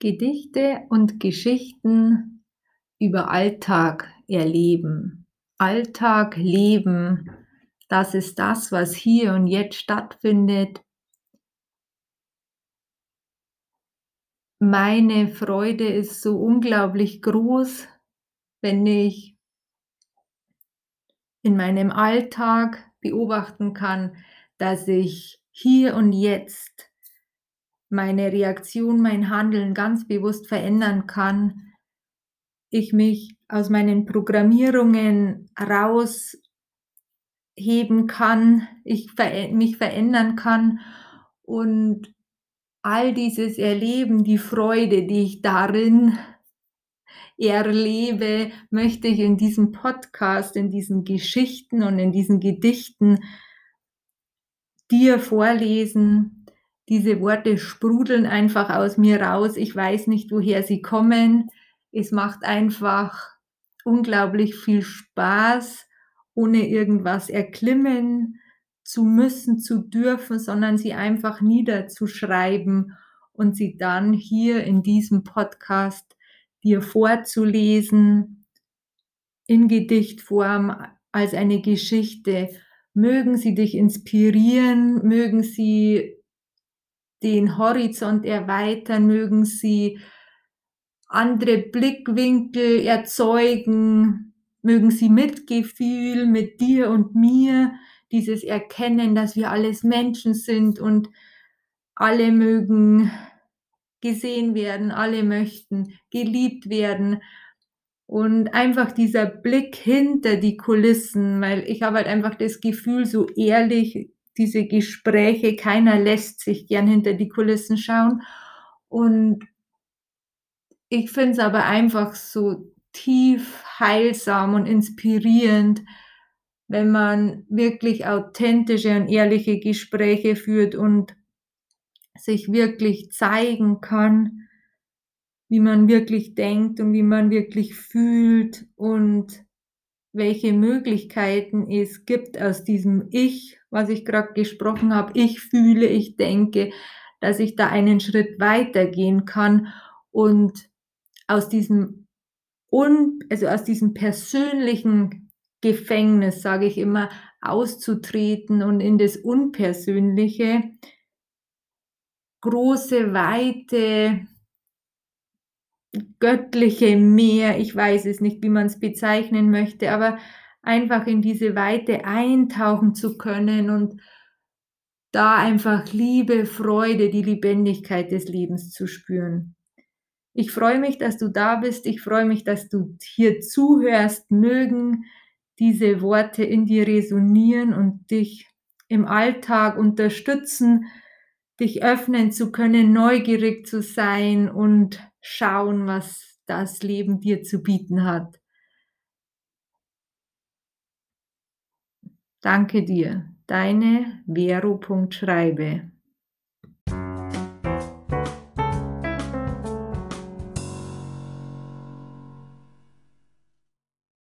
Gedichte und Geschichten über Alltag erleben. Alltag leben, das ist das, was hier und jetzt stattfindet. Meine Freude ist so unglaublich groß, wenn ich in meinem Alltag beobachten kann, dass ich hier und jetzt meine Reaktion, mein Handeln ganz bewusst verändern kann, ich mich aus meinen Programmierungen rausheben kann, ich mich verändern kann und all dieses Erleben, die Freude, die ich darin erlebe, möchte ich in diesem Podcast, in diesen Geschichten und in diesen Gedichten dir vorlesen, diese Worte sprudeln einfach aus mir raus. Ich weiß nicht, woher sie kommen. Es macht einfach unglaublich viel Spaß, ohne irgendwas erklimmen zu müssen, zu dürfen, sondern sie einfach niederzuschreiben und sie dann hier in diesem Podcast dir vorzulesen, in Gedichtform als eine Geschichte. Mögen sie dich inspirieren, mögen sie den Horizont erweitern, mögen sie andere Blickwinkel erzeugen, mögen sie Mitgefühl mit dir und mir, dieses Erkennen, dass wir alles Menschen sind und alle mögen gesehen werden, alle möchten geliebt werden. Und einfach dieser Blick hinter die Kulissen, weil ich habe halt einfach das Gefühl, so ehrlich diese Gespräche, keiner lässt sich gern hinter die Kulissen schauen. Und ich finde es aber einfach so tief heilsam und inspirierend, wenn man wirklich authentische und ehrliche Gespräche führt und sich wirklich zeigen kann, wie man wirklich denkt und wie man wirklich fühlt und welche Möglichkeiten es gibt aus diesem Ich, was ich gerade gesprochen habe, ich fühle, ich denke, dass ich da einen Schritt weitergehen kann und aus diesem un, also aus diesem persönlichen Gefängnis, sage ich immer, auszutreten und in das Unpersönliche, große, weite, göttliche Meer, ich weiß es nicht, wie man es bezeichnen möchte, aber einfach in diese Weite eintauchen zu können und da einfach Liebe, Freude, die Lebendigkeit des Lebens zu spüren. Ich freue mich, dass du da bist. Ich freue mich, dass du hier zuhörst. Mögen diese Worte in dir resonieren und dich im Alltag unterstützen, dich öffnen zu können, neugierig zu sein und schauen, was das Leben dir zu bieten hat. Danke dir, deine Vero.schreibe.